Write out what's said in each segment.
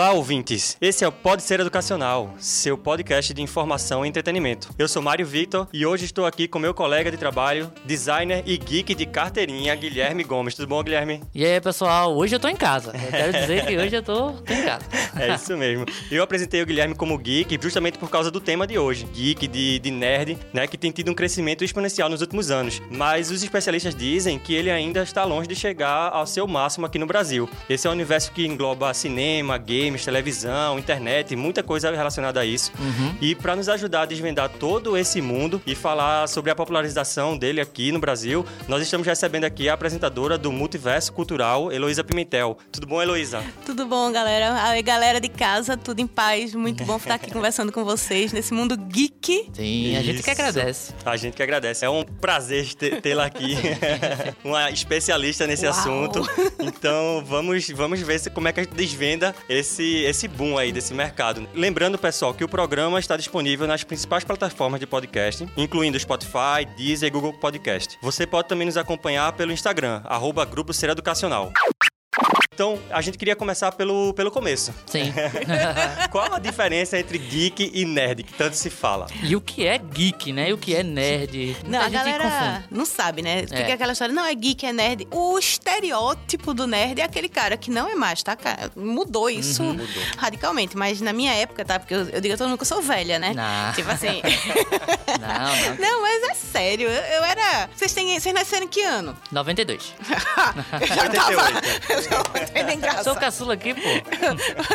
Olá, ouvintes! Esse é o Pode Ser Educacional, seu podcast de informação e entretenimento. Eu sou Mário Victor e hoje estou aqui com meu colega de trabalho, designer e geek de carteirinha, Guilherme Gomes. Tudo bom, Guilherme? E aí, pessoal? Hoje eu tô em casa. Eu quero dizer que hoje eu tô, tô em casa. É isso mesmo. Eu apresentei o Guilherme como geek justamente por causa do tema de hoje, geek de, de nerd, né, que tem tido um crescimento exponencial nos últimos anos. Mas os especialistas dizem que ele ainda está longe de chegar ao seu máximo aqui no Brasil. Esse é um universo que engloba cinema, games, televisão, internet, muita coisa relacionada a isso. Uhum. E para nos ajudar a desvendar todo esse mundo e falar sobre a popularização dele aqui no Brasil, nós estamos recebendo aqui a apresentadora do Multiverso Cultural, Heloísa Pimentel. Tudo bom, Heloísa? Tudo bom, galera? Aí, galera de casa, tudo em paz. Muito bom estar aqui conversando com vocês nesse mundo geek. Sim, a gente que agradece. A gente que agradece. É um prazer tê-la aqui, uma especialista nesse Uau. assunto. Então vamos, vamos ver se, como é que a gente desvenda esse, esse boom aí desse mercado. Lembrando, pessoal, que o programa está disponível nas principais plataformas de podcast, incluindo Spotify, Deezer e Google Podcast. Você pode também nos acompanhar pelo Instagram, arroba Grupo Ser Educacional. Então, a gente queria começar pelo, pelo começo. Sim. Qual a diferença entre geek e nerd, que tanto se fala? e o que é geek, né? E o que é nerd? Não, a gente galera confunde. não sabe, né? Fica É. aquela história, não, é geek, é nerd. O estereótipo do nerd é aquele cara que não é mais, tá? cara? Mudou isso Uhum. Mudou. radicalmente. Mas na minha época, tá? Porque eu, eu digo a todo mundo que eu sou velha, né? Não. Tipo assim. Não, não. não, mas é sério. Eu, eu era. Vocês, têm, vocês nasceram em que ano? 92. eu já 88. tava. Eu já tava engraçado. Sou caçula aqui, pô.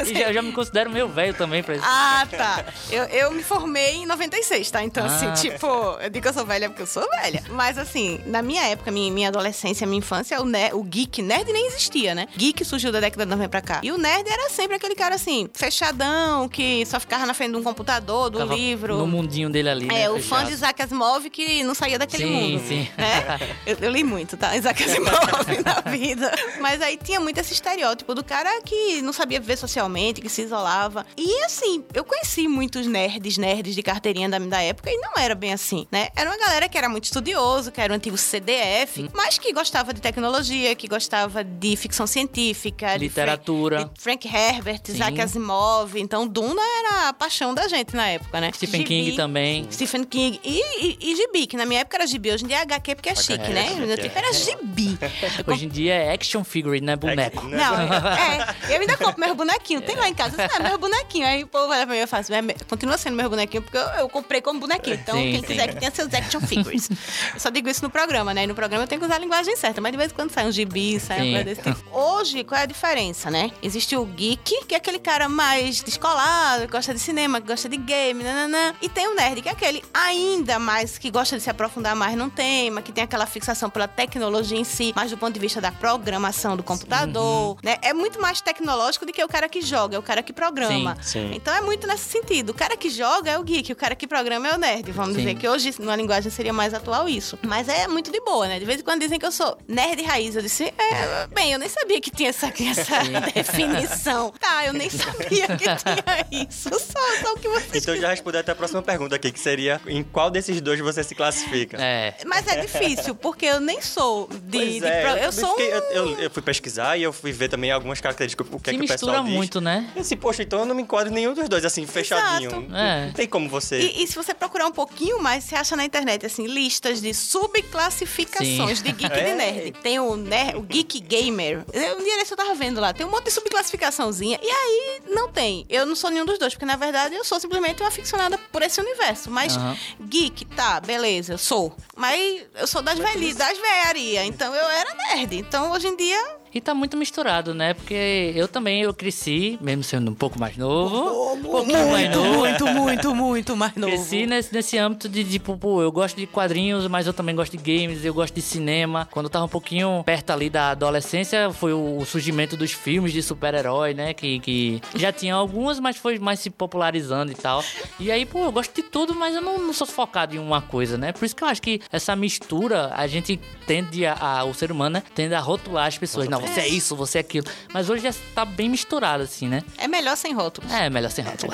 E já, eu já me considero meio velho também pra isso. Ah, tá. Eu, eu me formei em 96, tá? Então, assim, Ah. tipo, eu digo que eu sou velha porque eu sou velha. Mas, assim, na minha época, minha, minha adolescência, minha infância, o, ne- o geek, nerd nem existia, né? Geek surgiu da década de 90 pra cá. E o nerd era sempre aquele cara, assim, fechadão, que só ficava na frente de um computador, do Tava livro. No mundinho dele ali, né? É, o fechado. fã de Isaac Asimov que não saía daquele Sim, mundo. sim. Né? Eu, eu li muito, tá? Isaac Asimov na vida. Mas aí tinha muito esse estereótipo do cara que não sabia viver socialmente, que se isolava. E assim, eu conheci muitos nerds, nerds de carteirinha da, da época e não era bem assim, né? Era uma galera que era muito estudioso, que era o antigo CDF, mas que gostava de tecnologia, que gostava de ficção científica, de Literatura. Frank, de Frank Herbert, Sim. Isaac Asimov. Então, Duna era a paixão da gente na época, né? Stephen Gibi. King também. Stephen King e, e, e gibi, que na minha época era gibi, hoje em dia é HQ porque é chique, né? No meu tempo era gibi. Hoje em dia é action figure, né? Boneco. né? não, é, eu ainda compro meus bonequinhos. Tem lá em casa, ah, meu bonequinho. Aí o povo olha pra mim e eu faço, "É, continua sendo meu bonequinho, porque eu, eu comprei como bonequinho. Então, Sim, quem sim. quiser que tenha seus action figures. Eu só digo isso no programa, né? E no programa eu tenho que usar a linguagem certa, mas de vez em quando sai um gibi, sai Sim. uma coisa desse tipo. Hoje, qual é a diferença, né? Existe o geek, que é aquele cara mais descolado, que gosta de cinema, que gosta de game, nananã. E tem o nerd, que é aquele ainda mais que gosta de se aprofundar mais num tema, que tem aquela fixação pela tecnologia em si, mas do ponto de vista da programação do computador, né? É muito mais tecnológico do que o cara que joga, é o cara que programa. Sim. Então é muito nesse sentido. O cara que joga é o geek, o cara que programa é o nerd. Vamos Sim. dizer que hoje, numa linguagem, seria mais atual isso. Mas é muito de boa, né? De vez em quando dizem que eu sou nerd raiz. Eu disse, é, bem, eu nem sabia que tinha essa, essa definição. Tá, eu nem sabia que tinha isso. Só, só o que vocês Então já respondeu até a próxima pergunta aqui, que seria em qual desses dois você se classifica? É. Mas é difícil, porque eu nem sou de. Pois de é, pro- eu, eu sou. fiquei- um- eu, eu- fui pesquisar e eu fui ver também algumas características, o que, é que o pessoal mistura diz. muito, né? Eu disse, poxa, então eu não me enquadro em nenhum dos dois, assim, fechadinho. Exato. É. Não tem como você... E, e se você procurar um pouquinho mais, você acha na internet, assim, listas de subclassificações Sim. de geek É. de nerd. Tem o, ner- o Geek Gamer. Eu- Um dia desse eu tava vendo lá, tem um monte de subclassificaçãozinha. E aí, não tem. Eu não sou nenhum dos dois, porque na verdade eu sou simplesmente uma aficionada por esse universo. Mas Aham. geek, tá, beleza, eu sou. Mas eu sou das velhices, das velharias. Então eu era nerd. Então hoje em dia E tá muito misturado, né? Porque eu também eu cresci, mesmo sendo um pouco mais novo. um pouquinho mais novo. muito, muito, muito mais novo. Cresci nesse, nesse âmbito de, tipo, pô, eu gosto de quadrinhos, mas eu também gosto de games, eu gosto de cinema. Quando eu tava um pouquinho perto ali da adolescência, foi o, o surgimento dos filmes de super-herói, né? Que, que já tinha alguns, mas foi mais se popularizando e tal. E aí, pô, eu gosto de tudo, mas eu não, não sou focado em uma coisa, né? Por isso que eu acho que essa mistura, a gente tende a, a- o ser humano, né, tende a rotular as pessoas. Não, você é isso, você é aquilo. Mas hoje já tá bem misturado, assim, né? É melhor sem rótulos. É, melhor sem rótulo.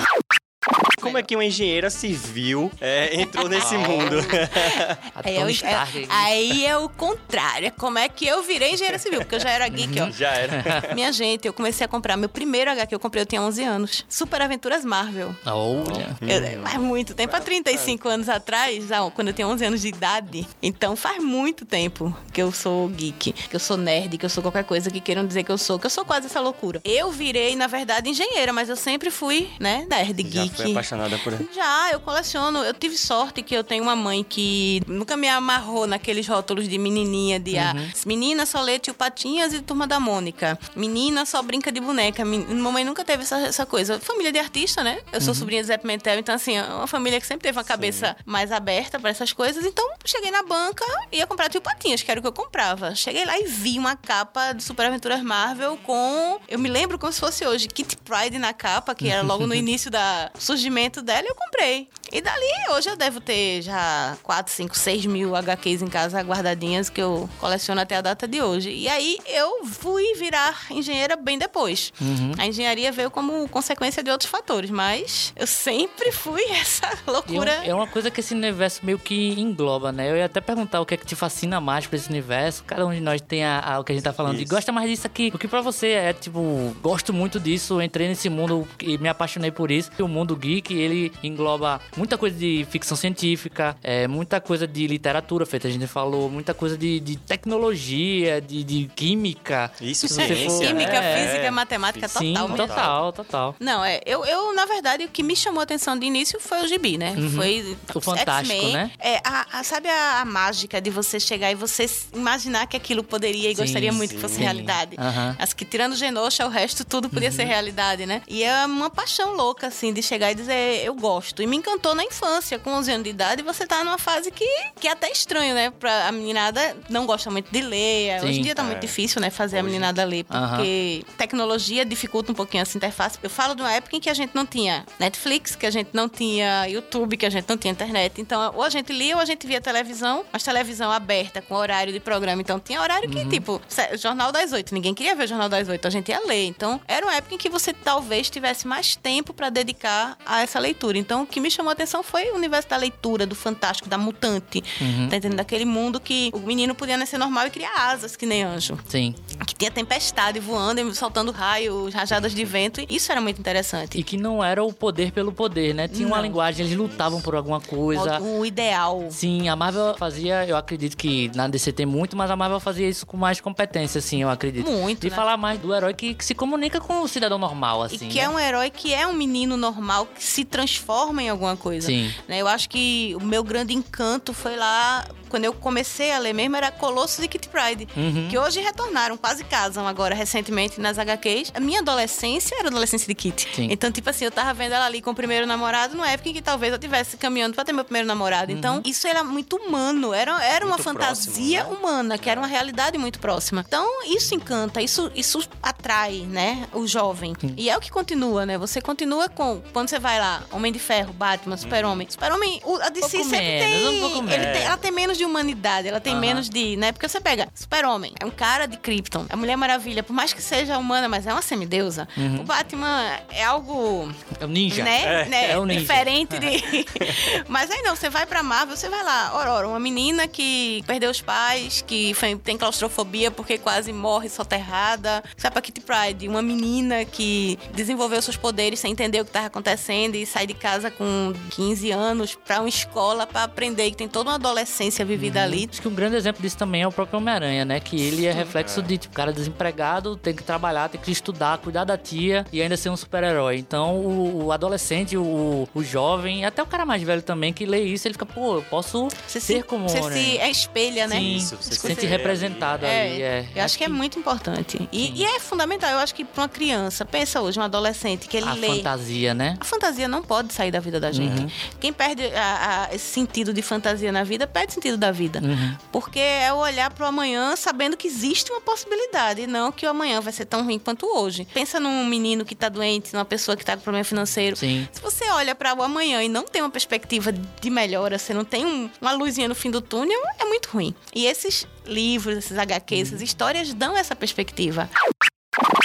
Como é que uma engenheira civil é, entrou nesse mundo? A Aí é, o- Tony é- Stark. aí é o contrário. É como é que eu virei engenheira civil, porque eu já era geek, ó. Já era. Minha gente, eu comecei a comprar. Meu primeiro HQ eu comprei, eu tinha 11 anos. Super Aventuras Marvel. Olha. Eu, faz muito tempo, há 35 anos atrás, ah, quando eu tinha 11 anos de idade. Então faz muito tempo que eu sou geek, que eu sou nerd, que eu sou qualquer coisa que queiram dizer que eu sou, que eu sou quase essa loucura. Eu virei, na verdade, engenheira, mas eu sempre fui, né, nerd, Já geek. foi apaixonada por Já, eu coleciono. Eu tive sorte que eu tenho uma mãe que nunca me amarrou naqueles rótulos de menininha, de ah, menina só lê tio Patinhas e Turma da Mônica. Menina só brinca de boneca. Men- Mamãe nunca teve essa, essa coisa. Família de artista, né? Eu sou sobrinha de Zé Pimentel, então assim, é uma família que sempre teve uma cabeça mais aberta pra essas coisas. Então, cheguei na banca e ia comprar tio Patinhas, que era o que eu comprava. Cheguei lá e vi uma capa de Super Aventuras Marvel com... Eu me lembro como se fosse hoje, Kitty Pride na capa, que era logo no início da surgimento dela, e eu comprei. E dali, hoje eu devo ter já 4, 5, 6 mil HQs em casa guardadinhas que eu coleciono até a data de hoje. E aí eu fui virar engenheira bem depois. A engenharia veio como consequência de outros fatores, mas eu sempre fui essa E é loucura. é uma coisa que esse universo meio que engloba, né? Eu ia até perguntar o que é que te fascina mais pra esse universo. Cada um de nós tem a, a- o que a gente tá falando. E Isso. gosta mais disso aqui. O que pra você é, tipo, gosto muito disso, entrei nesse mundo e me apaixonei por isso. E o mundo geek, ele engloba muita coisa de ficção científica, é, muita coisa de literatura, feita a gente falou, muita coisa de, de tecnologia, de, de química. Isso, Se você for- Química, é, física, matemática, Sim, total mesmo. total, total. Não, é. Eu, eu, na verdade, o que me chamou a atenção de início foi o gibi, né? Foi. Uhum. O Fantástico, né? É, a, a- sabe a, a mágica de você chegar e você imaginar que aquilo poderia e Sim, gostaria muito que fosse sim. realidade? Aham. As que, tirando Genosha, o resto tudo podia Uhum. ser realidade, né? E é uma paixão louca, assim, de chegar e dizer, eu gosto. E me encantou na infância, com 11 anos de idade, você tá numa fase que, que é até estranho, né? Pra a meninada não gosta muito de ler. Hoje Sim. em dia tá É. muito difícil, né? Fazer a Hoje. meninada ler, porque tecnologia dificulta um pouquinho essa interface. Eu falo de uma época em que a gente não tinha Netflix, que a gente não tinha YouTube, que a gente não tinha internet. Então, ou a gente lia ou a gente via televisão, mas televisão aberta, com horário de programa. Então, tinha horário que, tipo, sé- Jornal das Oito. Ninguém queria ver o Jornal das Oito, a gente ia ler. Então, era uma época em que você talvez tivesse mais tempo pra dedicar a essa leitura. Então, o que me chamou a atenção foi o universo da leitura, do fantástico, da mutante. Tá entendendo? Daquele mundo que o menino podia nascer normal e criar asas, que nem anjo Sim. que tinha tempestade voando e soltando raios, rajadas de vento. E isso era muito interessante. E que não era o poder pelo poder, né? Tinha uma Não. linguagem, eles lutavam por alguma coisa. O, ideal. Sim, a Marvel fazia, eu acredito que na DC tem muito, mas a Marvel fazia isso com mais competência, assim, eu acredito. Muito, De né? falar mais do herói que, que se comunica com o cidadão normal, assim. e que né? é um herói que é um menino normal que se transforma em alguma coisa. Sim. Né, Eu acho que o meu grande encanto foi lá, quando eu comecei a ler mesmo, era Colossus e Kitty Pryde. Uhum. Que hoje retornaram, quase casam agora, recentemente, nas HQs. A minha adolescência era a adolescência de Kitty. Sim. Então, tipo assim, eu tava vendo ela ali com o primeiro namorado, numa época em que talvez eu estivesse caminhando pra ter meu primeiro namorado. Então, isso era muito humano, era, era uma Muito fantasia próximo, né? humana, que era uma realidade muito próxima. Então, isso encanta, isso, isso atrai, né, o jovem. E é o que continua, né? Você continua com, quando você vai lá, Homem de Ferro, Batman, Super-Homem. Super-Homem, o- a DC Pouco sempre menos, um pouco tem, ele menos. tem- ela tem menos de humanidade, ela tem Aham. menos de, né? Porque você pega Super-Homem, é um cara de Krypton. A Mulher Maravilha, por mais que seja humana, mas é uma semideusa. O Batman é algo É o ninja. né? né? É um ninja. Diferente de. Mas aí não, você vai pra Marvel, você vai lá, Aurora, uma menina que perdeu os pais, que foi- tem claustrofobia porque quase morre soterrada. Vai pra Kitty Pride, uma menina que desenvolveu seus poderes sem entender o que tava acontecendo e sai de casa com 15 anos pra uma escola pra aprender, que tem toda uma adolescência vivida ali. Acho que um grande exemplo disso também é o próprio Homem-Aranha, né? Que ele é reflexo de, tipo, cara desempregado, tem que trabalhar, tem que estudar, cuidar da tia e ainda ser um super-herói. Então, o, o adolescente, o, o jovem, até o cara mais velho também, que lê isso, ele fica, pô, eu posso Você ser se, como você se Homem-Aranha. é espelha, né? Sim, Isso, você se se sente vê representado É, ali. É. eu acho que é muito importante. E, e é fundamental. Eu acho que pra uma criança, pensa hoje, um adolescente que ele A lê. fantasia, né? A fantasia não pode sair da vida da gente. Uhum. Quem perde a- a- esse sentido de fantasia na vida, perde sentido da vida. Uhum. Porque é o olhar pro amanhã sabendo que existe uma possibilidade, e não que o amanhã vai ser tão ruim quanto hoje. Pensa num menino que tá doente, numa pessoa que tá com problema financeiro. Sim. Se você olha para o amanhã e não tem uma perspectiva de melhora, você não tem um- uma luzinha no fim do túnel, é muito ruim. E esses livros, esses HQs, essas histórias dão essa perspectiva.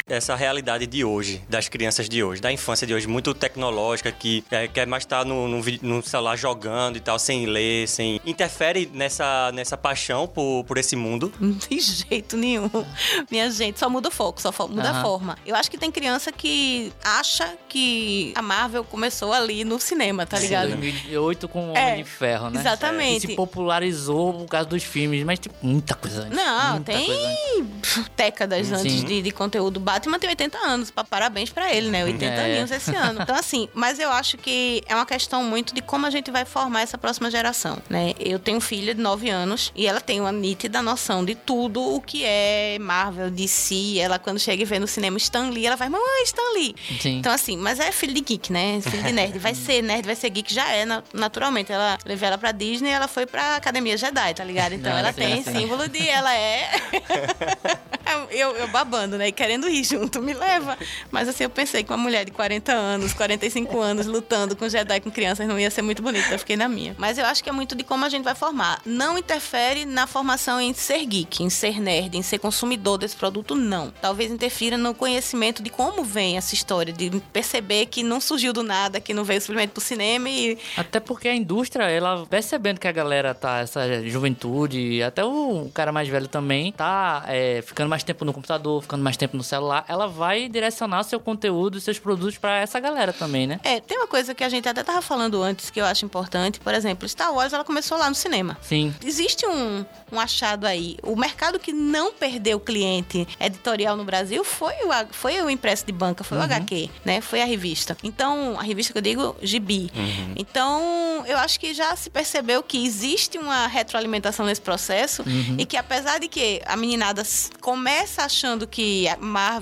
Essa realidade de hoje, das crianças de hoje, da infância de hoje, muito tecnológica, que é, quer mais estar no, no, vi- no celular jogando e tal, sem ler, sem. Interfere nessa, nessa paixão por, por esse mundo. De jeito nenhum. Minha gente, só muda o foco, só muda a Aham. forma. Eu acho que tem criança que acha que a Marvel começou ali no cinema, tá ligado? 2008 com o É, Homem de Ferro, né? exatamente. Que se popularizou por causa dos filmes, mas tipo, muita coisa antes. Não, muita tem coisa antes. décadas Sim. antes de, de conteúdo. Batman tem 80 anos, pa- parabéns pra ele, né? 80 É. aninhos esse ano. Então, assim, mas eu acho que é uma questão muito de como a gente vai formar essa próxima geração, né? Eu tenho filha de 9 anos e ela tem uma nítida noção de tudo o que é Marvel, DC. Ela, quando chega e vê no cinema Stan Lee, ela vai, mamãe, Stan Lee. Sim. Então, assim, mas é filho de geek, né? Filho de nerd. Vai ser nerd, vai ser geek, já é na- naturalmente. Ela levei ela pra Disney ela foi pra Academia Jedi, tá ligado? Então Ah, ela tem sim. símbolo de ela é. eu, eu babando, né? E querendo ir junto, me leva. Mas assim, eu pensei que uma mulher de 40 anos, 45 anos, lutando com Jedi com crianças não ia ser muito bonita. Eu fiquei na minha. Mas eu acho que é muito de como a gente vai formar. Não interfere na formação em ser geek, em ser nerd, em ser consumidor desse produto, não. Talvez interfira no conhecimento de como vem essa história, de perceber que não surgiu do nada, que não veio simplesmente pro cinema e Até porque a indústria, ela percebendo que a galera tá, essa juventude, até o cara mais velho também, tá é, ficando mais tempo no computador, ficando mais tempo no celular, ela vai direcionar seu conteúdo, seus produtos pra essa galera também, né? É, tem uma coisa que a gente até tava falando antes que eu acho importante. Por exemplo, Star Wars, ela começou lá no cinema. Sim. Existe um, um achado aí. O mercado que não perdeu cliente editorial no Brasil foi o, foi o impresso de banca, foi o HQ, né? Foi a revista. Então, a revista que eu digo, Gibi. Então, eu acho que já se percebeu que existe uma retroalimentação nesse processo e que apesar de que a meninada começa achando que a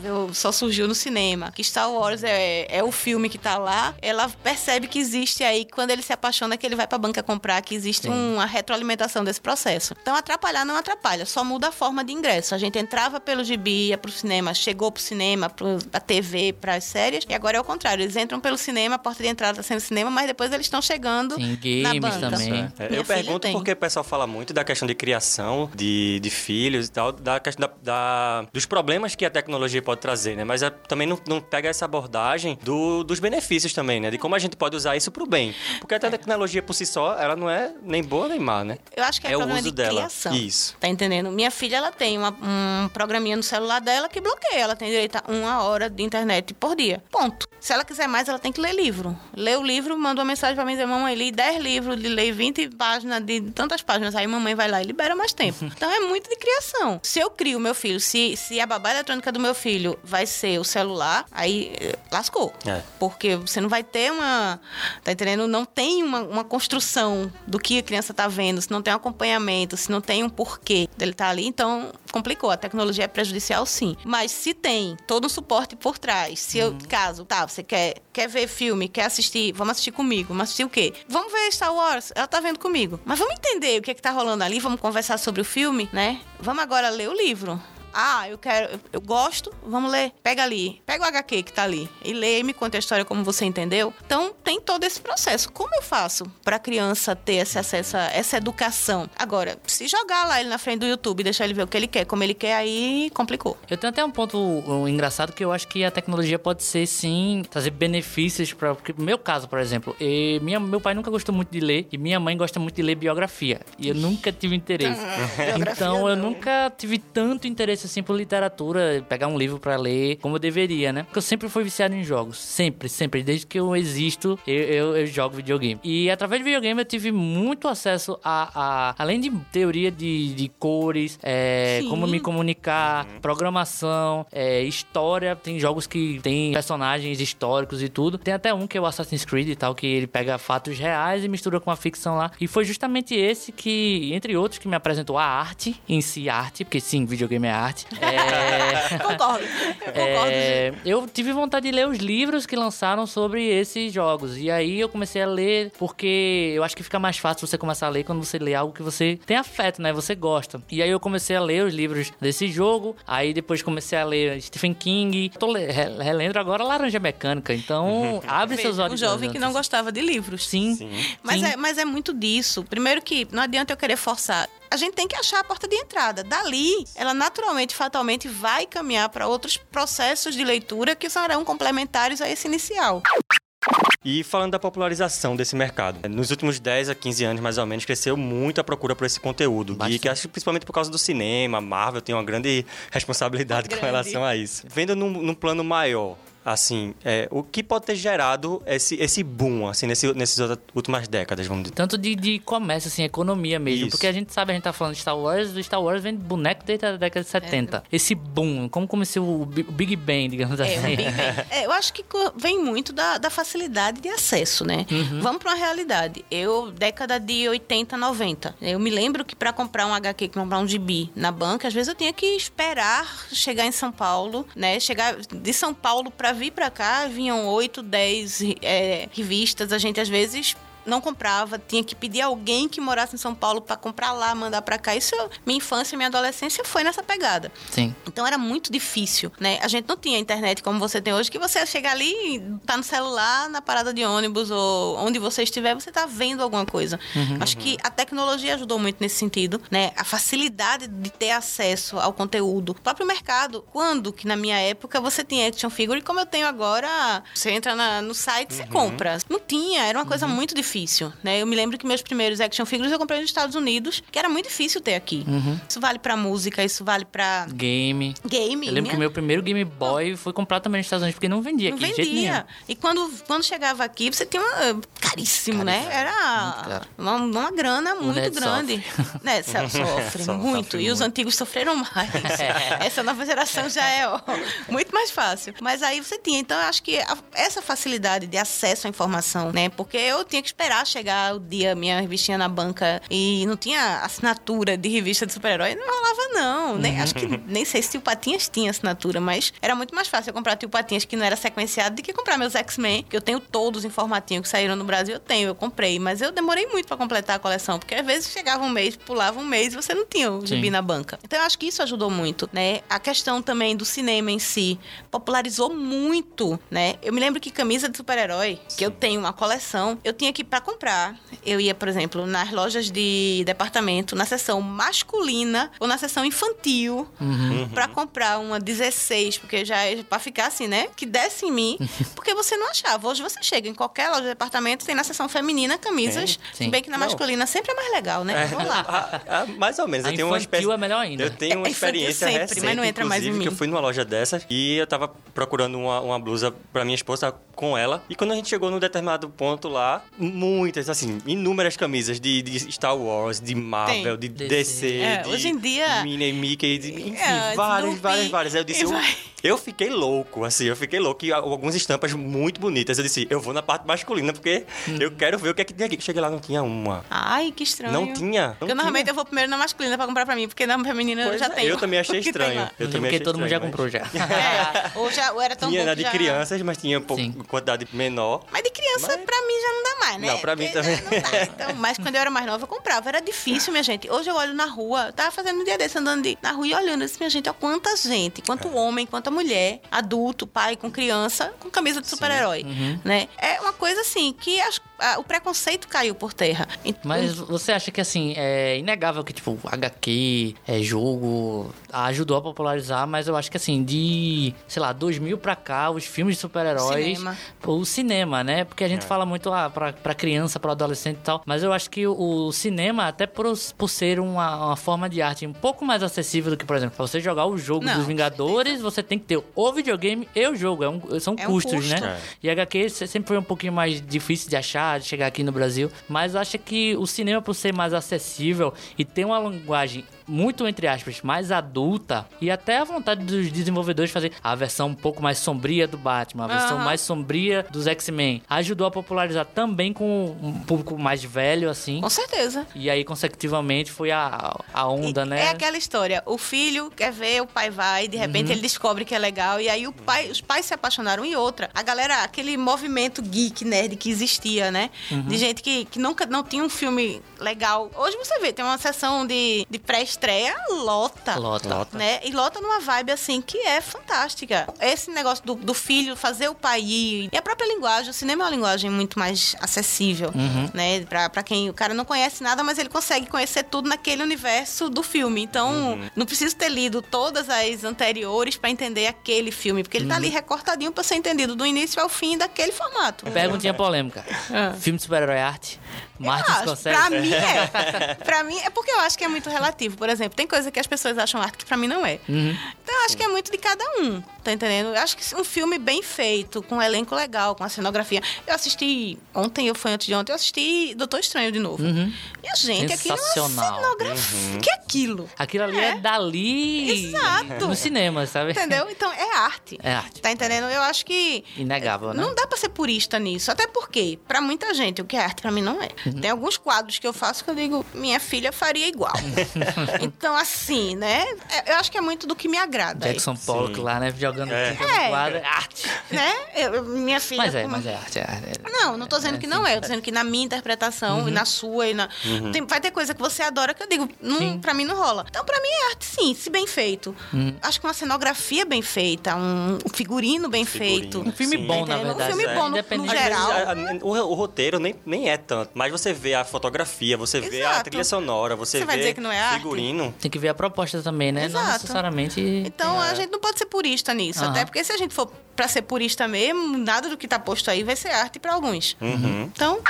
Marvel só surgiu no cinema, que Star Wars é, é o filme que tá lá, ela percebe que existe aí, quando ele se apaixona, que ele vai pra banca comprar, que existe uma retroalimentação desse processo. Então, atrapalhar não atrapalha, só muda a forma de ingresso. A gente entrava pelo gibi, ia pro cinema, chegou pro cinema, pro, pra TV, pras séries, e agora é o contrário. Eles entram pelo cinema, a porta de entrada tá sendo cinema, mas depois eles estão chegando Sim, na games banca. também. É, eu pergunto tem. porque o pessoal fala muito da questão de criação de, de filhos e tal, da questão da, da- dos problemas que a tecnologia pode trazer, né? Mas é- também não, não pega essa abordagem do- dos benefícios também, né? De como a gente pode usar isso pro bem. Porque até a tecnologia por si só, ela não é nem boa nem má, né? Eu acho que é, É o uso de dela. criação. Isso. Tá entendendo? Minha filha, ela tem uma- um programinha no celular dela que bloqueia. Ela tem direito a uma hora de internet por dia. Ponto. Se ela quiser mais, ela tem que ler livro. Lê o livro, manda uma mensagem pra mim dizer, mamãe, li 10 livros, li- leio 20 páginas de tantas páginas. Aí mamãe vai lá e libera mais tempo. Então é muito de criação. Se eu crio meu filho, se, se a babá eletrônica do meu filho vai ser o celular, aí eh, lascou. É. Porque você não vai ter uma. Tá entendendo? Não tem uma, uma construção do que a criança tá vendo, se não tem um acompanhamento, se não tem um porquê dele estar ali, então complicou. A tecnologia é prejudicial, sim. Mas se tem todo um suporte por trás, se eu, caso, tá, você quer, quer ver filme, quer assistir, vamos assistir comigo. Vamos assistir o quê? Vamos ver Star Wars, ela tá vendo comigo. Mas vamos entender o que é que tá rolando ali, vamos conversar sobre o filme, né? Vamos agora ler o livro. Ah, eu quero, eu, gosto, vamos ler. Pega ali, pega o HQ que tá ali e lê e me conta a história como você entendeu. Então tem todo esse processo. Como eu faço pra criança ter esse acesso, a essa educação? Agora, se jogar lá ele na frente do YouTube e deixar ele ver o que ele quer, como ele quer, aí complicou. Eu tenho até um ponto um, engraçado que eu acho que a tecnologia pode ser sim trazer benefícios para porque no meu caso, por exemplo, e minha, meu pai nunca gostou muito de ler e minha mãe gosta muito de ler biografia e eu nunca tive interesse. então eu nunca tive tanto interesse assim por literatura, pegar um livro pra ler como eu deveria, né? Porque eu sempre fui viciado em jogos, sempre, sempre, desde que eu existo, eu, eu, eu jogo videogame. E através de videogame eu tive muito acesso a, a além de teoria de, de cores, é, como me comunicar, programação, é, história. Tem jogos que tem personagens históricos e tudo. Tem até um que é o Assassin's Creed e tal, que ele pega fatos reais e mistura com a ficção lá. E foi justamente esse que, entre outros, que me apresentou a arte em si, arte, porque sim, videogame é arte. Parte. É, Concordo. Eu concordo. é, eu tive vontade de ler os livros que lançaram sobre esses jogos. E aí eu comecei a ler, porque eu acho que fica mais fácil você começar a ler quando você lê algo que você tem afeto, né? Você gosta. E aí eu comecei a ler os livros desse jogo. Aí depois comecei a ler Stephen King. Tô le- re- relendo agora Laranja Mecânica. Então, abre seus olhos. um jovem que não gostava de livros. Sim. Mas sim. é, mas é muito disso. Primeiro que não adianta eu querer forçar. A gente tem que achar a porta de entrada. Dali, ela naturalmente, fatalmente, vai caminhar para outros processos de leitura que serão complementares a esse inicial. E falando da popularização desse mercado, nos últimos 10 a 15 anos, mais ou menos, cresceu muito a procura por esse conteúdo. Bastante. E que acho que principalmente por causa do cinema, a Marvel tem uma grande responsabilidade com Grande. relação a isso. Vendo num, num plano maior, assim, é, o que pode ter gerado esse, esse boom, assim, nesse, nessas últimas décadas, vamos dizer. Tanto de, de comércio, assim, economia mesmo. Isso. Porque a gente sabe, a gente tá falando de Star Wars, o Star Wars vem de boneco desde a década de 70. Esse boom, como começou o Bi- o Big Bang, digamos É, assim. o Big Bang. É, eu acho que vem muito da, da facilidade de acesso, né? Vamos para uma realidade. Eu, década de 80, 90, eu me lembro que para comprar um HQ, comprar um gibi na banca, às vezes eu tinha que esperar chegar em São Paulo, né? Chegar de São Paulo para vir para cá, vinham 8, 10 é, revistas. A gente às vezes não comprava, tinha que pedir alguém que morasse em São Paulo para comprar lá, mandar para cá. Isso, minha infância, minha adolescência foi nessa pegada. Sim. Então era muito difícil, né? A gente não tinha internet como você tem hoje, que você chega ali, tá no celular, na parada de ônibus ou onde você estiver, você tá vendo alguma coisa. Acho que a tecnologia ajudou muito nesse sentido, né? A facilidade de ter acesso ao conteúdo. O próprio mercado, quando que na minha época você tinha action figure, como eu tenho agora, você entra na- no site, você compra. Não tinha, era uma coisa muito difícil, né? Eu me lembro que meus primeiros action figures eu comprei nos Estados Unidos, que era muito difícil ter aqui. Isso vale pra música, isso vale pra Game. game. Eu lembro minha- que o meu primeiro Game Boy foi comprado também nos Estados Unidos, porque não vendia não aqui, nenhum. vendia. E quando, quando chegava aqui, você tinha uma. Caríssimo, né? Era uma, uma grana muito Ned grande. Né? so- Sofre So- muito. sofre e os muito. antigos sofreram mais. Essa nova geração já é ó, muito mais fácil. Mas aí você tinha. Então, eu acho que a- essa facilidade de acesso à informação, né? Porque eu tinha que esperar chegar o dia, minha revistinha na banca e não tinha assinatura de revista de super-herói. Não rolava, não. Nem, acho que nem sei se Tio Patinhas tinha assinatura, mas era muito mais fácil eu comprar Tio Patinhas que não era sequenciado do que comprar meus X-Men, que eu tenho todos em formatinho que saíram no Brasil, eu tenho, eu comprei. Mas eu demorei muito pra completar a coleção, porque às vezes chegava um mês, pulava um mês e você não tinha o gibi na banca. Então eu acho que isso ajudou muito, né? A questão também do cinema em si popularizou muito, né? Eu me lembro que camisa de super-herói, que eu tenho uma coleção, eu tinha que pra comprar. Eu ia, por exemplo, nas lojas de departamento, na seção masculina ou na seção infantil, pra comprar uma 16, porque já é pra ficar assim, né? Que desce em mim, porque você não achava. Hoje você chega em qualquer loja de departamento, tem na seção feminina camisas, Sim. bem que na Não. masculina sempre é mais legal, né? Vamos lá. Ah, ah, mais ou menos. A eu tenho uma espécie... é melhor ainda. Eu tenho uma É experiência sempre, recente, mas não entra mais em inclusive, que mim. eu fui numa loja dessas e eu tava procurando uma, uma blusa pra minha esposa com ela. E quando a gente chegou num determinado ponto lá, muitas, assim, inúmeras camisas de, de Star Wars, de Marvel, de DC. DC, É, de hoje em dia- Minnie, Mickey, de, enfim, É, várias, várias, várias. Aí eu disse, eu, eu fiquei louco, assim, eu fiquei louco. E algumas estampas muito bonitas. Eu disse, eu vou na parte masculina, porque Hum. eu quero ver o que é que tem aqui. Cheguei lá, não tinha uma. Ai, que estranho. Não tinha. Não Porque tinha. normalmente eu vou primeiro na masculina pra comprar pra mim, porque na feminina eu Pois já é, tenho. Eu também achei tem estranho. Eu também porque achei todo mundo já comprou já. É, ou, já, ou era tão Tinha bom na que de já... crianças, mas tinha pouco, quantidade menor. Mas de criança, pra mim, já não dá mais, né? Não, pra mim Porque também. dá. Então, mas quando eu era mais nova, eu comprava. Era difícil, minha gente. Hoje eu olho na rua, eu tava fazendo um dia desse, andando de- na rua e olhando. Disse, minha gente, olha quanta gente, quanto É. homem, quanta mulher, adulto, pai com criança, com camisa de super-herói, Uhum. né? É uma coisa assim, que as- a- o preconceito caiu por terra. Então, Mas você acha que, assim, é inegável que, tipo, HQ, é, jogo, ajudou a popularizar, mas eu acho que, assim, de, sei lá, 2000 pra cá, os filmes de super-heróis... Cinema. O cinema, né? Porque a gente fala muito ah, pra, pra criança, pra adolescente e tal, mas eu acho que o, o cinema, até por, por ser uma, uma forma de arte um pouco mais acessível do que, por exemplo, pra você jogar o jogo Não, dos Vingadores, você tem que ter o videogame e o jogo. É um- são É um custos, custo. né? E HQ se- sempre foi um pouquinho mais difícil de achar, de chegar aqui no Brasil. Mas eu acho que o cinema, por ser mais acessível e ter uma linguagem muito, entre aspas, mais adulta e até a vontade dos desenvolvedores fazer a versão um pouco mais sombria do Batman, a versão Aham. mais sombria dos X-Men, ajudou a popularizar também com um público mais velho, assim. Com certeza. E aí, consecutivamente, foi a, a onda, E né? É aquela história. O filho quer ver, o pai vai, de Uhum. repente ele descobre que é legal. E aí o pai, os pais se apaixonaram e outra. A galera, aquele movimento geek, nerd que existia, né? Uhum. De gente que, que nunca não tinha um filme legal. Hoje você vê, tem uma sessão de, de pré-estreia, lota. Lota. Lota. Né? E lota numa vibe assim que é fantástica. Esse negócio do, do filho fazer o pai ir. E a própria linguagem, o cinema é uma linguagem muito mais acessível, Uhum. né? Pra, pra quem o cara não conhece nada, mas ele consegue conhecer tudo naquele universo do filme. Então, não precisa ter lido todas as anteriores pra entender aquele filme, porque ele tá Uhum. ali recortadinho pra ser entendido do início ao fim daquele formato. Perguntinha polêmica. Ah. Filme de super-herói é arte? Martin acho, Scorsese? Pra mim é. pra mim é porque eu acho que é muito relativo. Por exemplo, tem coisa que as pessoas acham arte que pra mim não é. Uhum. Então eu acho que é muito de cada um, tá entendendo? Eu acho que um filme bem feito, com um elenco legal, com a cenografia. Eu assisti ontem, eu fui antes de ontem, eu assisti Doutor Estranho de novo. Minha gente, aquilo é uma cenografia. Que é aquilo? Aquilo ali é, É. dali Exato. no cinema, sabe? Entendeu? Então é arte. É arte. Tá entendendo? Eu acho que Inegável, né? Não dá pra ser purista nisso. Até porque, pra muita gente, o que é arte pra mim não é. Uhum. Tem alguns quadros que eu faço que eu digo, minha filha faria igual. então, assim, né? é- Eu acho que é muito do que me agrada. Jackson Pollock lá, né? Jogando É. tinta no É. quadro. É arte. Né? Eu- minha filha. Mas é, com- mas é arte. É, é- Não, não tô dizendo que não é. Eu tô dizendo que na minha interpretação Uhum. e na sua e na. Tem- vai ter coisa que você adora que eu digo, não, Sim. pra mim não rola. Então, pra mim é arte, sim, se bem feito. Uhum. Acho que uma cenografia bem feita, um, figurino bem Figurino. feito. Um filme Sim. bom, na Entendeu? Um verdade. filme é. bom no- no geral. a- a- o, o roteiro nem, nem é tanto, mas você vê a fotografia, você vê a Exato. trilha sonora, você, Você vê vai dizer que não é arte? figurino. Tem que ver a proposta também, né? Não Exato. necessariamente. Então É. a gente não pode ser purista nisso. Aham. Até porque se a gente for pra ser purista mesmo, nada do que tá posto aí vai ser arte pra alguns. Uhum. Então,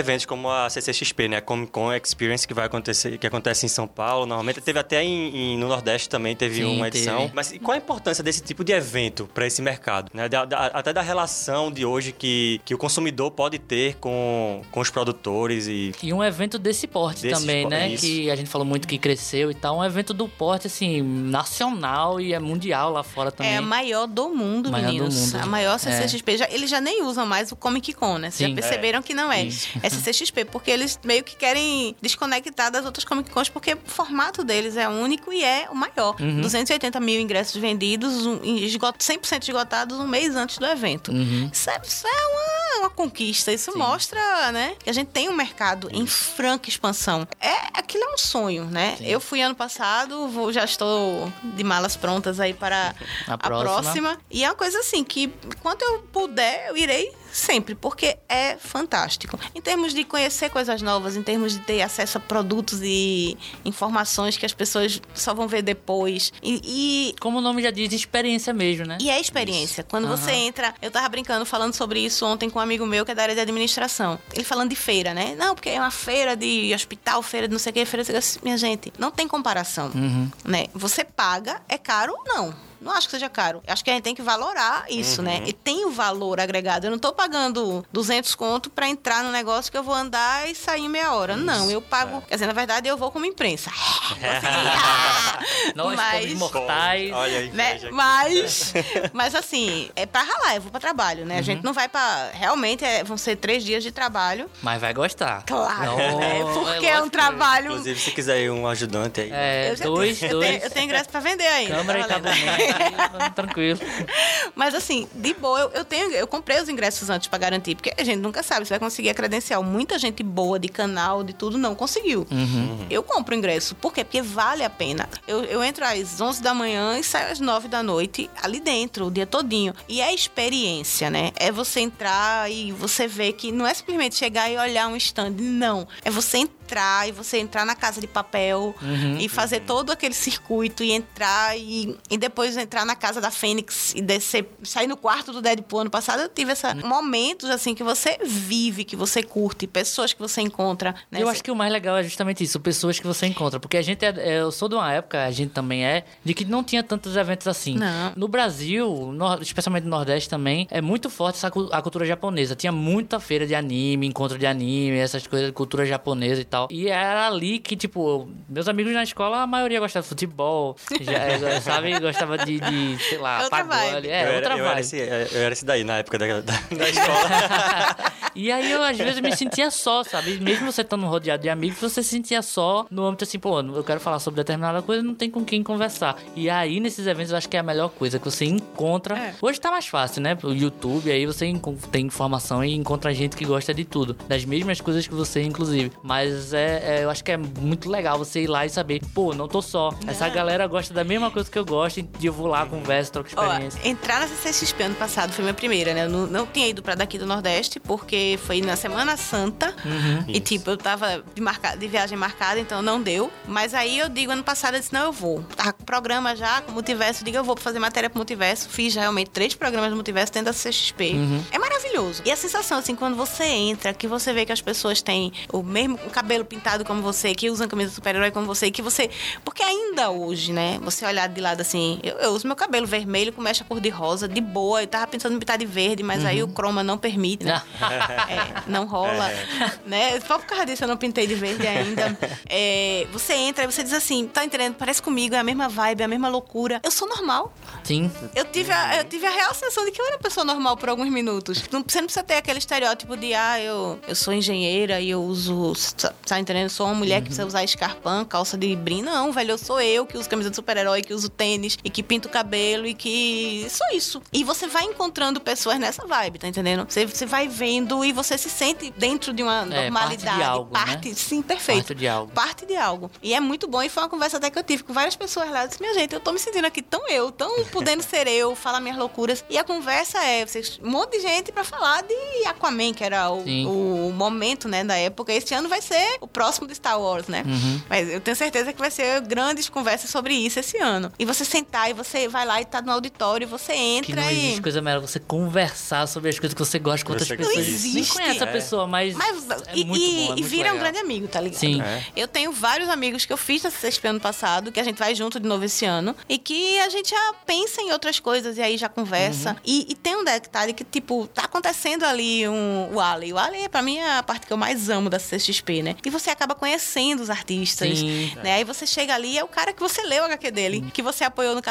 Eventos como a CCXP, né? A Comic Con Experience que vai acontecer, que acontece em São Paulo, normalmente teve até em, em- no Nordeste também teve Sim, uma edição. teve. Mas qual a importância desse tipo de evento para esse mercado, né? Da- da- até da relação de hoje que, que o consumidor pode ter com, com os produtores e E um evento desse porte Desse também, né? isso. Que a gente falou muito que cresceu e tal. Um evento do porte, assim, nacional e é mundial lá fora também. é a maior do mundo, Maior do meninos. mundo. A maior É. CCXP. Já, eles já nem usam mais o Comic Con, né? Vocês já perceberam que não é. Isso. É porque eles meio que querem desconectar das outras Comic Cons, porque o formato deles é único e é o maior. Uhum. 280 mil ingressos vendidos, um, esgot- 100% esgotados um mês antes do evento. Uhum. Isso é, isso é uma, uma conquista. Isso Sim. mostra, né, que a gente tem um mercado em franca expansão. É, aquilo é um sonho, né? Sim. Eu fui ano passado, vou- já estou de malas prontas aí para A a próxima. próxima. E é uma coisa assim que, quando eu puder, eu irei sempre, porque é fantástico. Em termos de conhecer coisas novas, em termos de ter acesso a produtos e informações que as pessoas só vão ver depois. E, e Como o nome já diz, experiência mesmo, né? e é experiência. Quando Aham. você entra, eu tava brincando, falando sobre isso ontem com um amigo meu que é da área de administração. Ele falando de feira, né? Não, porque é uma feira de hospital, feira de não sei o que, feira de... Minha gente, não tem comparação, Uhum. né? Você paga, é caro? Não. Não acho que seja caro. Acho que a gente tem que valorar isso, né? E tem o valor agregado. Eu não tô pagando 200 conto pra entrar no negócio que eu vou andar e sair em meia hora. Não, eu pago... Quer dizer, na verdade, eu vou como imprensa. Nós, Mas- pobres mortais. Olha aí, né? Mas, mas assim, é pra ralar, eu vou pra trabalho, né? A gente não vai pra. Realmente é- vão ser três dias de trabalho. Mas vai gostar. Claro, Não, né? Porque é, um trabalho. Inclusive, se quiser ir um ajudante aí. É, Eu dois, tenho, eu dois. tenho- eu tenho ingresso pra vender ainda. Câmera e tá valendo. Tranquilo. Mas assim, de boa, eu, eu tenho, eu comprei os ingressos antes pra garantir, porque a gente nunca sabe se vai conseguir a credencial. Muita gente boa de canal, de tudo, não conseguiu. Uhum. Eu compro o ingresso. Por quê? Porque vale a pena. Eu, eu entro às 11 da manhã e saio às 9 da noite, ali dentro, o dia todinho. E é experiência, né? É você entrar e você ver que não é simplesmente chegar e olhar um stand. Não. É você entrar e você entrar na casa de papel Uhum. e fazer todo aquele circuito e entrar e, e depois entrar na casa da Fênix e descer saí no quarto do Deadpool ano passado, eu tive esses momentos, assim, que você vive, que você curte, pessoas que você encontra. Né? Eu acho que o mais legal é justamente isso, pessoas que você encontra. Porque a gente é, é- eu sou de uma época, a gente também é, de que não tinha tantos eventos assim. Não. No Brasil, no- especialmente no Nordeste também, é muito forte essa, a cultura japonesa. Tinha muita feira de anime, encontro de anime, essas coisas, cultura japonesa e tal. E era ali que, tipo, meus amigos na escola, a maioria gostava de futebol, já, sabe? Gostava de, de, sei lá, Outra pagode. vibe. É, eu, outra era, eu, era esse, eu era esse daí na época da, da, da escola. E aí eu, às vezes, me sentia só, sabe? Mesmo você estando rodeado de amigos, você se sentia só no âmbito assim, pô, eu quero falar sobre determinada coisa, não tem com quem conversar. E aí, nesses eventos, eu acho que é a melhor coisa, que você encontra. É. Hoje tá mais fácil, né? O YouTube, aí você tem informação e encontra gente que gosta de tudo. Das mesmas coisas que você, inclusive. Mas é, é, eu acho que é muito legal você ir lá e saber, pô, não tô só. Essa galera gosta da mesma coisa que eu gosto, e eu vou lá, converso, troco Ó, experiência. entrar na CCXP ano passado foi minha primeira, né? Eu não, não tinha ido pra daqui do Nordeste, porque foi na Semana Santa. E, Isso. tipo, eu tava de, marca, de viagem marcada, então não deu. Mas aí eu digo, ano passado, eu disse, não, eu vou. Tava com programa já, com multiverso. Eu digo, eu vou fazer matéria pro multiverso. Fiz realmente três programas do multiverso dentro da CXP. É maravilhoso. E a sensação, assim, quando você entra, que você vê que as pessoas têm o mesmo cabelo pintado como você, que usam camisa super-herói como você, que você. Porque ainda hoje, né? Você olhar de lado assim, eu, eu uso meu cabelo vermelho com mecha cor de rosa, de boa. Eu tava pensando em pintar de verde, mas aí o croma não permite. Né? É, não rola, né? Só por causa disso eu não pintei de verde ainda. É, você entra e você diz assim, tá entendendo? Parece comigo, é a mesma vibe, é a mesma loucura. Eu sou normal. Sim. Eu tive, a, eu tive a real sensação de que eu era uma pessoa normal por alguns minutos. Não, você não precisa ter aquele estereótipo de, ah, eu, eu sou engenheira e eu uso. Tá, entendendo? Eu sou uma mulher que precisa usar escarpão, calça de brim. Não, velho, eu sou eu que uso camisa de super-herói, que uso tênis e que pinto o cabelo e que. Só isso. E você vai encontrando pessoas nessa vibe, tá entendendo? Você, você vai vendo e você se sente dentro de uma É, normalidade. parte de algo, né? Parte- sim, perfeito Parte de algo. parte de algo. E é muito bom. E foi uma conversa até que eu tive com várias pessoas lá. Eu disse, minha gente, eu tô me sentindo aqui tão eu, tão podendo ser eu, falar minhas loucuras. E a conversa é, vocês, um monte de gente pra falar de Aquaman, que era o, o momento, né, da época. Este ano vai ser o próximo de Star Wars, né? Uhum. Mas eu tenho certeza que vai ser grandes conversas sobre isso esse ano. E você sentar e você vai lá e tá no auditório, e você Que entra não e. existe coisa melhor você conversar sobre as coisas que você gosta com outras Você pessoas. Não Nem existe. conhece a É. pessoa, mas, Mas, é e, muito e- bom, é e muito vira um legal. grande amigo, tá ligado? Sim. É. Eu tenho vários amigos que eu fiz na CCXP ano passado, que a gente vai junto de novo esse ano, e que a gente já pensa em outras coisas e aí já conversa. Uhum. E, e tem um detalhe que, tipo, tá acontecendo ali um, o Alley. O Alley, pra mim, é a parte que eu mais amo da CCXP, né? E você acaba conhecendo os artistas, Sim. né? Aí você chega ali, é o cara que você leu o HQ dele, que você apoiou no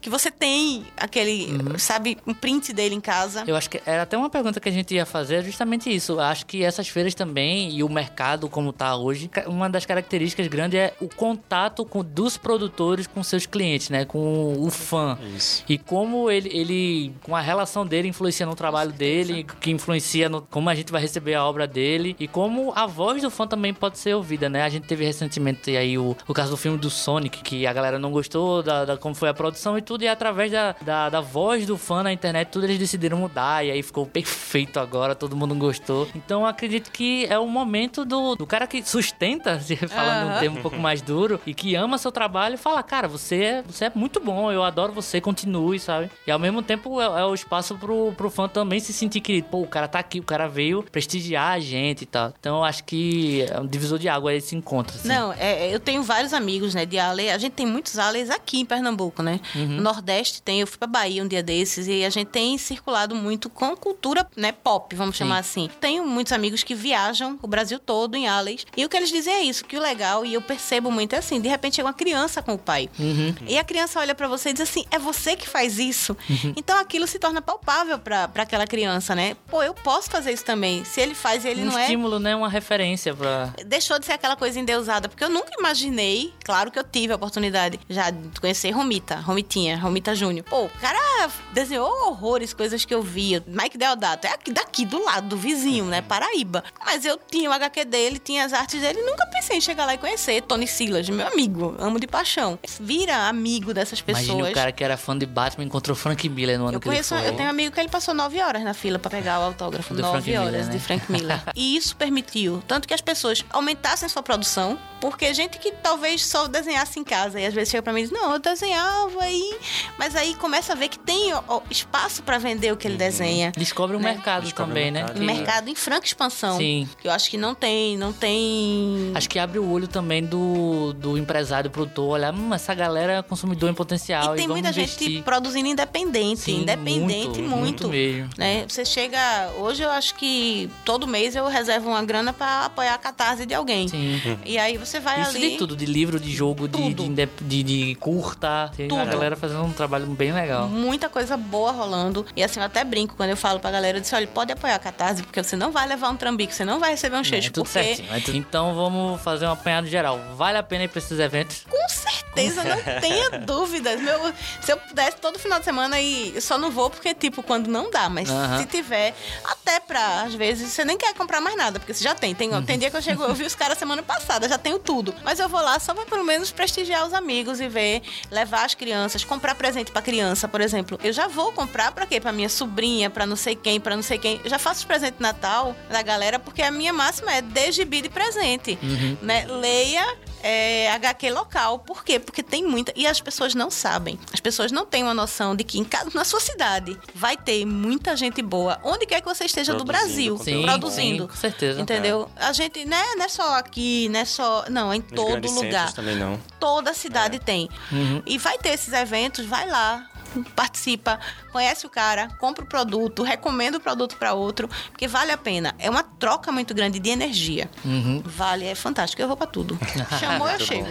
Que você tem aquele, Uhum. sabe, um print dele em casa. Eu acho que era até uma pergunta que a gente ia fazer, é justamente isso. Eu acho que essas feiras também e o mercado como tá hoje, uma das características grandes é o contato com, dos produtores com seus clientes, né? Com o fã. Isso. E como ele, ele, com a relação dele, influencia no trabalho dele, que influencia no como a gente vai receber a obra dele e como a voz do fã também pode ser ouvida, né? A gente teve recentemente aí o, o caso do filme do Sonic, que a galera não gostou da, da- como foi a produção e tudo, e através da, da, da voz do fã na internet, tudo eles decidiram mudar, e aí ficou perfeito agora, todo mundo gostou. Então eu acredito que é o momento do, do cara que sustenta, se falando um Aham. termo um pouco mais duro, e que ama seu trabalho e fala, cara, você é, você é muito bom, eu adoro você, continue, sabe? E ao mesmo tempo é, é o espaço pro, pro fã também se sentir querido. Pô, o cara tá aqui, o cara veio prestigiar a gente e tal. Então eu acho que é um divisor de água esse encontro. Assim. Não, é, eu tenho vários amigos, né, de Ale. A gente tem muitos Ales aqui em Pernambuco, né? No Nordeste tem, eu fui pra Bahia um dia desses e a gente tem circulado muito com cultura, né, pop, vamos chamar assim. Tenho muitos amigos que viajam o Brasil todo em Ales. E o que eles dizem é isso, que o legal, e eu percebo muito, é assim, de repente chega uma criança com o pai. Uhum. E a criança olha pra você e diz assim, é você que faz isso? Então aquilo se torna palpável pra pra aquela criança, né? Pô, eu posso fazer isso também. Se ele faz ele um não é estímulo, né? Uma referência pra. deixou de ser aquela coisa endeusada, porque eu nunca imaginei, claro que eu tive a oportunidade já de conhecer Romita, Romitinha, Romita Júnior. Pô, o cara desenhou horrores, coisas que eu via. Mike Deodato, é aqui, daqui do lado, do vizinho, né? Paraíba. Mas eu tinha o HQ dele, tinha as artes dele, e nunca pensei em chegar lá e conhecer Tony Silas, meu amigo, amo de paixão. Vira amigo dessas pessoas. Imagina o cara que era fã de Batman encontrou Frank Miller no ano Eu que conheço, eu tenho um amigo que ele passou nove horas na fila pra pegar o autógrafo. Do nove Frank horas Miller, né? de Frank Miller. e isso permitiu tanto que as pessoas aumentassem sua produção, Porque gente que talvez só desenhasse em casa e às vezes chega pra mim e diz: Não, eu desenhava aí. Mas aí começa a ver que tem ó, espaço pra vender o que ele desenha. Descobre o Né? mercado Descobre o também, né? mercado. Um mercado em franca expansão. Sim. Que eu acho que não tem, não tem. Acho que abre o olho também do, do empresário, produtor, olhar, hum, essa galera é consumidor em potencial E tem vamos muita investir. gente produzindo independente, Sim, independente muito. muito mesmo. Né? Você chega. Hoje eu acho que todo mês eu reservo uma grana pra apoiar a catarse de alguém. Sim. E aí você vai Isso ali. de tudo, de livro, de jogo, de, de, de, de curta. Tem a Tudo. galera fazendo um trabalho bem legal. Muita coisa boa rolando. E assim, eu até brinco quando eu falo pra galera, eu disse, olha, pode apoiar a Catarse, porque você não vai levar um trambique, você não vai receber um É, cheiro, tudo porque certinho. é tudo- Então vamos fazer um apanhado geral. Vale a pena ir pra esses eventos? com certeza, não tenha dúvidas. Meu, se eu pudesse todo final de semana e só não vou porque, tipo, quando não dá, mas se tiver, até pra, às vezes, você nem quer comprar mais nada, porque você já tem. Tem, Uhum. tem dia que eu chego, eu vi os caras semana passada, já tenho tudo. Mas eu vou lá só pra pelo menos prestigiar os amigos e ver, levar as crianças, comprar presente pra criança, por exemplo. Eu já vou comprar pra quê? Pra minha sobrinha, pra não sei quem, pra não sei quem. Eu já faço os presentes de Natal da galera, porque a minha máxima é dê gibi de presente. Né? Leia é, HQ local. Por quê? Porque tem muita. E as pessoas não sabem. As pessoas não têm uma noção de que em cada, na sua cidade vai ter muita gente boa. Onde quer que você esteja do Produzindo Brasil. conteúdo Sim, produzindo. sim, com certeza. Entendeu? A gente né, não é só aqui, não é só. Não, é em Nos todo lugar. também não. Toda É. cidade tem. Uhum. E vai ter esses eventos, vai lá. Participa, conhece o cara, compra o produto, recomenda o produto para outro, porque vale a pena. É uma troca muito grande de energia. Uhum. Vale, é fantástico. Eu vou para tudo. Chamou, eu chego.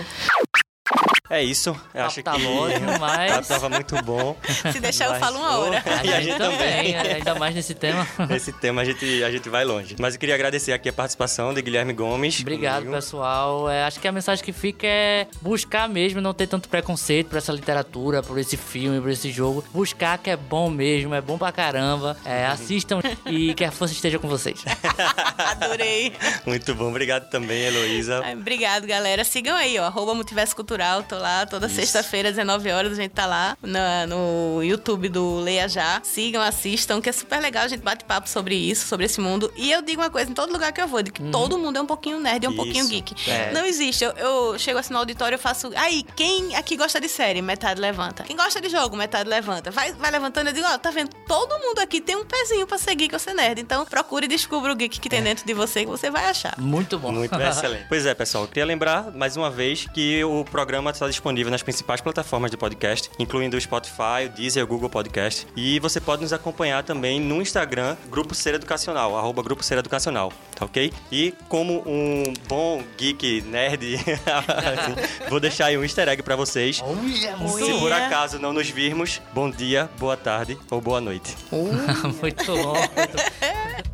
É isso. Eu acho que tá ótimo, mas- tava muito bom. Se deixar, eu Mas- falo uma hora. A E a gente também, também. ainda mais nesse tema. Nesse tema a gente, a gente vai longe. Mas eu queria agradecer aqui a participação de Guilherme Gomes. Obrigado, comigo. pessoal. É, acho que a mensagem que fica é buscar mesmo, não ter tanto preconceito por essa literatura, por esse filme, por esse jogo. Buscar que é bom mesmo, é bom pra caramba. É, assistam e que a força esteja com vocês. Adorei. Muito bom. Obrigado também, Heloísa. Obrigado, galera. Sigam aí, ó. Arroba Multiverso Cultural. Tô lá toda sexta-feira, 19 horas. A gente tá lá na- no YouTube do Leia Já. Sigam, assistam, que é super legal. A gente bate papo sobre isso, sobre esse mundo. E eu digo uma coisa em todo lugar que eu vou: de que todo mundo é um pouquinho nerd e um Uhum. Isso. pouquinho geek. É. Não existe. Eu, eu chego assim no auditório, eu faço. Aí, quem aqui gosta de série? Metade levanta. Quem gosta de jogo? Metade levanta. Vai, vai levantando. Eu digo: Ó, tá vendo? Todo mundo aqui tem um pezinho pra ser geek ou ser nerd. Então, procure e descubra o geek que tem dentro de você, que você vai achar. Muito bom. Muito excelente. Pois é, pessoal, eu queria lembrar mais uma vez que o programa está disponível nas principais plataformas de podcast, incluindo o Spotify, o Deezer, o Google Podcast. E você pode nos acompanhar também no Instagram, Grupo Ser Educacional, arroba Grupo Ser Educacional, tá ok? E como um bom geek nerd, assim, vou deixar aí um easter egg pra vocês. Se por acaso não nos virmos, bom dia, boa tarde ou boa noite. muito bom. muito.